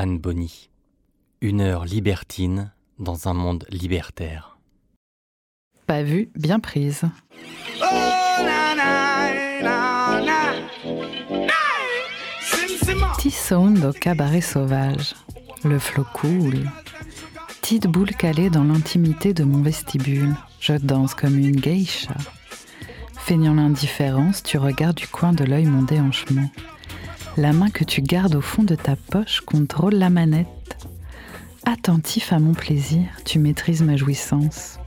Anne Bonny. Une heure libertine dans un monde libertaire. Pas vu, bien prise. Petit sound au cabaret sauvage. Le flot coule. Petite boule calée dans l'intimité de mon vestibule. Je danse comme une geisha. Feignant l'indifférence, tu regardes du coin de l'œil mon déhanchement. La main que tu gardes au fond de ta poche contrôle la manette. Attentif à mon plaisir, tu maîtrises ma jouissance.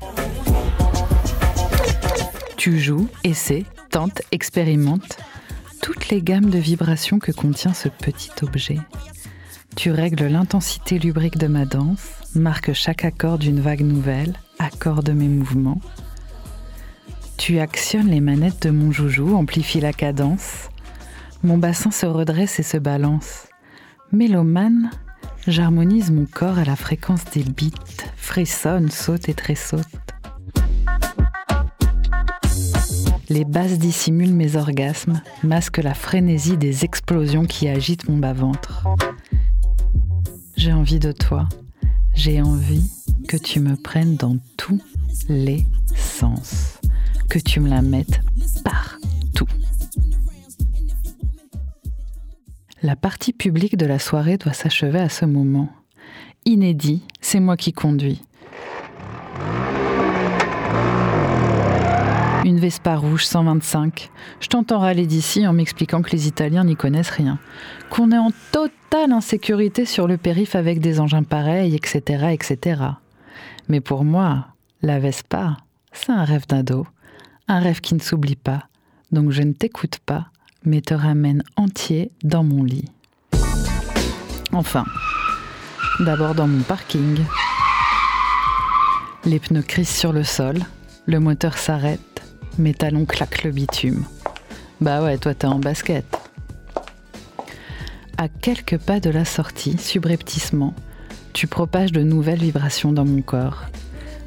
Tu joues, essaies, tentes, expérimentes toutes les gammes de vibrations que contient ce petit objet. Tu règles l'intensité lubrique de ma danse, marques chaque accord d'une vague nouvelle, accorde mes mouvements. Tu actionnes les manettes de mon joujou, amplifies la cadence, mon bassin se redresse et se balance. Mélomane, j'harmonise mon corps à la fréquence des beats, frissonne, saute et tressaute. Les basses dissimulent mes orgasmes, masquent la frénésie des explosions qui agitent mon bas-ventre. J'ai envie de toi. J'ai envie que tu me prennes dans tous les sens. Que tu me la mettes partout. La partie publique de la soirée doit s'achever à ce moment. Inédit, c'est moi qui conduis. Une Vespa rouge 125. Je t'entends râler d'ici en m'expliquant que les Italiens n'y connaissent rien. Qu'on est en totale insécurité sur le périph' avec des engins pareils, etc., etc. Mais pour moi, la Vespa, c'est un rêve d'ado. Un rêve qui ne s'oublie pas. Donc je ne t'écoute pas, mais te ramène entier dans mon lit. Enfin, d'abord dans mon parking. Les pneus crissent sur le sol, le moteur s'arrête, mes talons claquent le bitume. Bah ouais, toi t'es en basket. À quelques pas de la sortie, subrepticement, tu propages de nouvelles vibrations dans mon corps.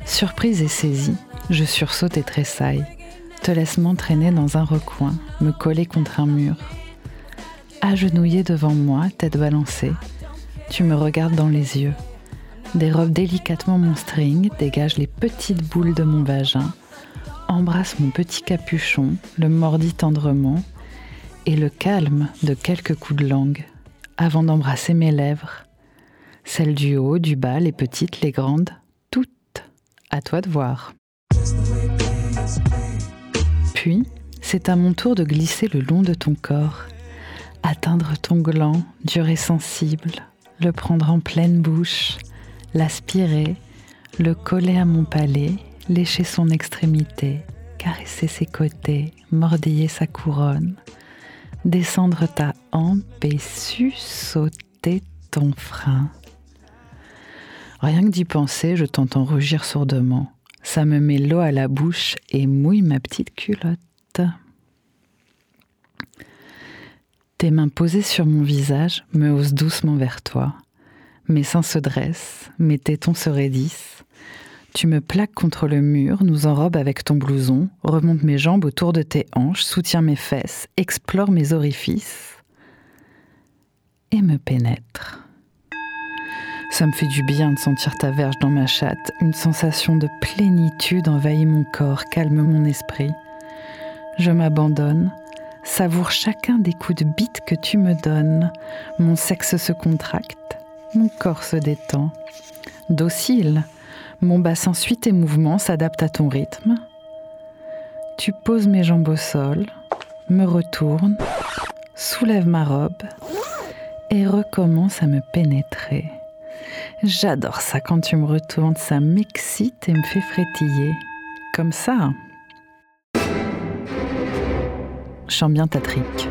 Surprise et saisie, je sursaute et tressaille te laisse m'entraîner dans un recoin, me coller contre un mur. Agenouillé devant moi, tête balancée, tu me regardes dans les yeux. Dérobe délicatement mon string, dégage les petites boules de mon vagin, embrasse mon petit capuchon, le mordit tendrement et le calme de quelques coups de langue avant d'embrasser mes lèvres. Celles du haut, du bas, les petites, les grandes, toutes. À toi de voir. Puis, c'est à mon tour de glisser le long de ton corps, atteindre ton gland dur et sensible, le prendre en pleine bouche, l'aspirer, le coller à mon palais, lécher son extrémité, caresser ses côtés, mordiller sa couronne, descendre ta hampe et sauter ton frein. Rien que d'y penser, je t'entends rugir sourdement. Ça me met l'eau à la bouche et mouille ma petite culotte. Tes mains posées sur mon visage me haussent doucement vers toi. Mes seins se dressent, mes tétons se raidissent. Tu me plaques contre le mur, nous enrobes avec ton blouson, remonte mes jambes autour de tes hanches, soutiens mes fesses, explore mes orifices et me pénètre. Ça me fait du bien de sentir ta verge dans ma chatte. Une sensation de plénitude envahit mon corps, calme mon esprit. Je m'abandonne, savoure chacun des coups de bite que tu me donnes. Mon sexe se contracte, mon corps se détend. Docile, mon bassin suit tes mouvements, s'adapte à ton rythme. Tu poses mes jambes au sol, me retourne, soulève ma robe et recommence à me pénétrer. J'adore ça quand tu me retournes, ça m'excite et me fait frétiller. Comme ça. Chante bien ta trique.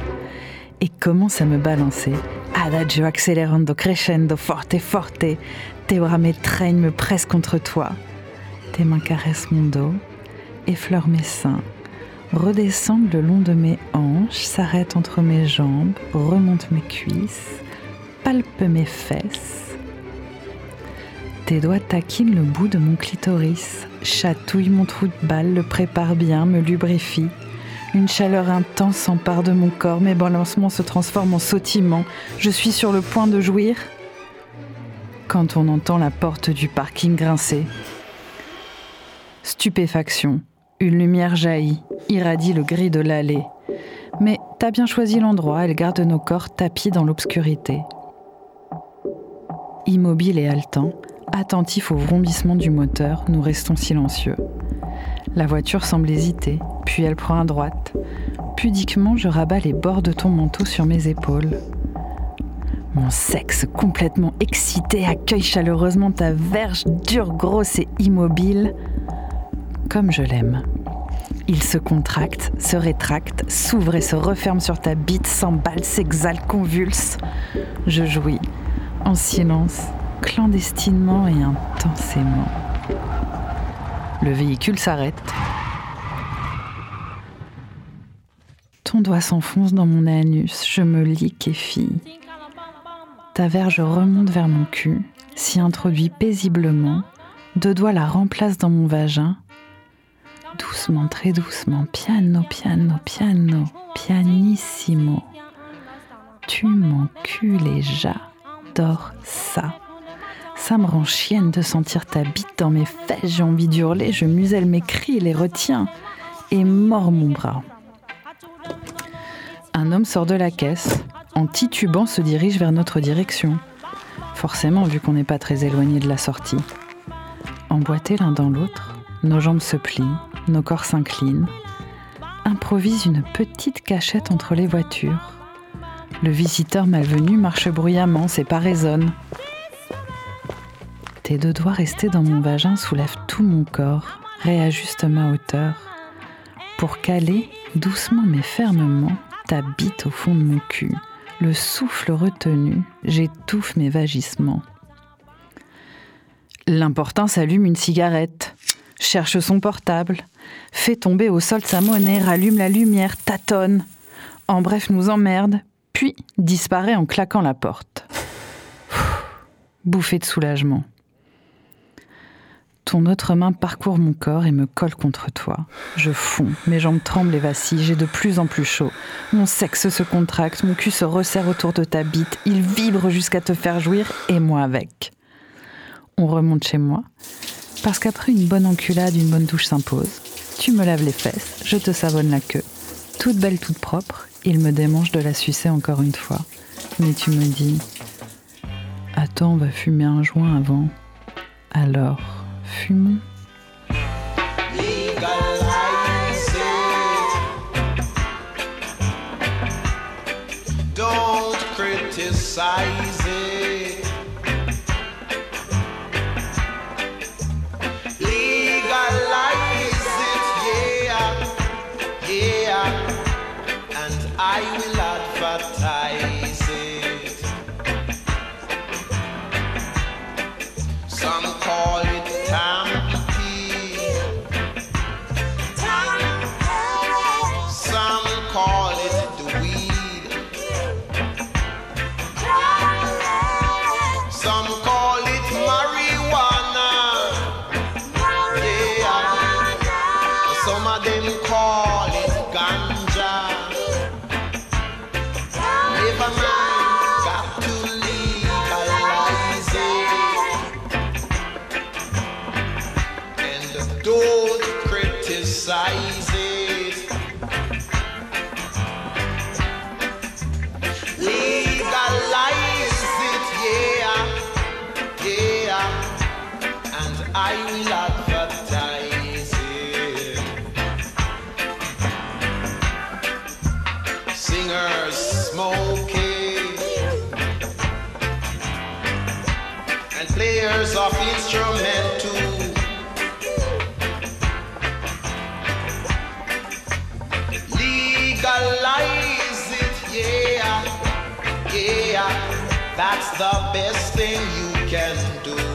Et commence à me balancer. Adagio accelerando, crescendo, forte, forte. Tes bras m'étreignent, me pressent contre toi. Tes mains caressent mon dos, effleurent mes seins, redescendent le long de mes hanches, s'arrêtent entre mes jambes, remontent mes cuisses, palpent mes fesses tes doigts taquinent le bout de mon clitoris, chatouillent mon trou de balle, le prépare bien, me lubrifie. Une chaleur intense s'empare de mon corps, mes balancements se transforment en sautillements. Je suis sur le point de jouir. quand on entend la porte du parking grincer. Stupéfaction, une lumière jaillit, irradie le gris de l'allée. Mais t'as bien choisi l'endroit, elle garde nos corps tapis dans l'obscurité. Immobile et haletant, attentif au vrombissement du moteur, nous restons silencieux. La voiture semble hésiter, puis elle prend à droite. Pudiquement, je rabats les bords de ton manteau sur mes épaules. Mon sexe complètement excité accueille chaleureusement ta verge dure, grosse et immobile, comme je l'aime. Il se contracte, se rétracte, s'ouvre et se referme sur ta bite, s'emballe, s'exhale, convulse. Je jouis, en silence, clandestinement et intensément. Le véhicule s'arrête. Ton doigt s'enfonce dans mon anus, je me liquéfie. Ta verge remonte vers mon cul, s'y introduit paisiblement, deux doigts la remplacent dans mon vagin. Doucement, très doucement, piano, piano, piano, pianissimo. Tu m'encules et j'adore ça. Ça me rend chienne de sentir ta bite dans mes fesses, j'ai envie d'hurler, je muselle mes cris, les retiens et mords mon bras. Un homme sort de la caisse, en titubant se dirige vers notre direction. Forcément, vu qu'on n'est pas très éloigné de la sortie. Emboîtés l'un dans l'autre, nos jambes se plient, nos corps s'inclinent. Improvise une petite cachette entre les voitures. Le visiteur malvenu marche bruyamment, c'est pas raisonne. Tes deux doigts restés dans mon vagin soulèvent tout mon corps, réajustent ma hauteur, pour caler doucement mais fermement ta bite au fond de mon cul. Le souffle retenu, j'étouffe mes vagissements. L'important s'allume une cigarette, cherche son portable, fait tomber au sol sa monnaie, rallume la lumière, tâtonne. En bref, nous emmerde, puis disparaît en claquant la porte. Bouffée de soulagement. Ton autre main parcourt mon corps et me colle contre toi. Je fonds, mes jambes tremblent et vacillent, j'ai de plus en plus chaud. Mon sexe se contracte, mon cul se resserre autour de ta bite, il vibre jusqu'à te faire jouir et moi avec. On remonte chez moi, parce qu'après une bonne enculade, une bonne douche s'impose. Tu me laves les fesses, je te savonne la queue. Toute belle, toute propre, il me démange de la sucer encore une fois. Mais tu me dis Attends, on va fumer un joint avant. Alors? Fumons. Don't criticize it. Legalize it, yeah, yeah, and I will advertise That's the best thing you can do.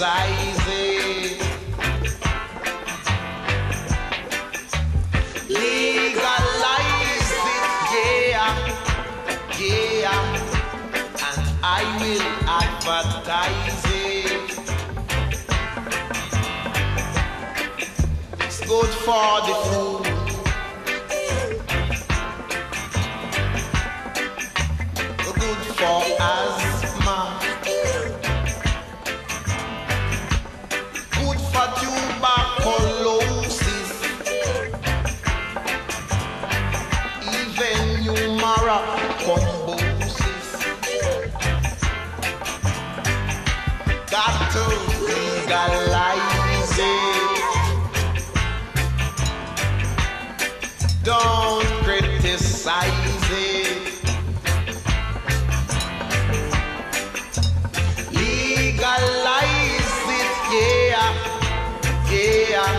exercises. Legalize it, yeah, yeah, and I will advertise it. It's good for the Got to legalize it. Don't criticize it. Legalize it, yeah, yeah.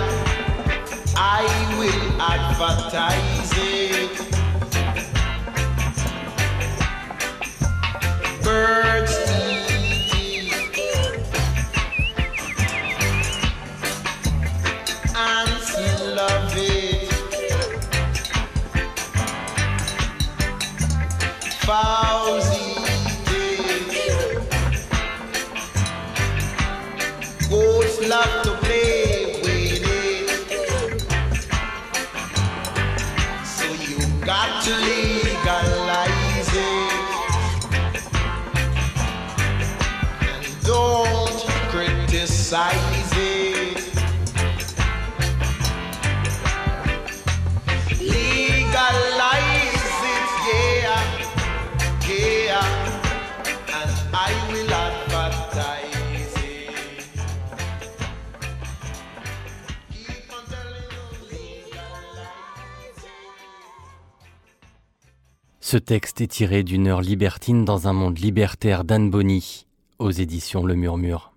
I will advertise Love to play with it. So you got to legalize it. And don't criticize Ce texte est tiré d'une heure libertine dans un monde libertaire d'Anne Bonny, aux éditions Le Murmure.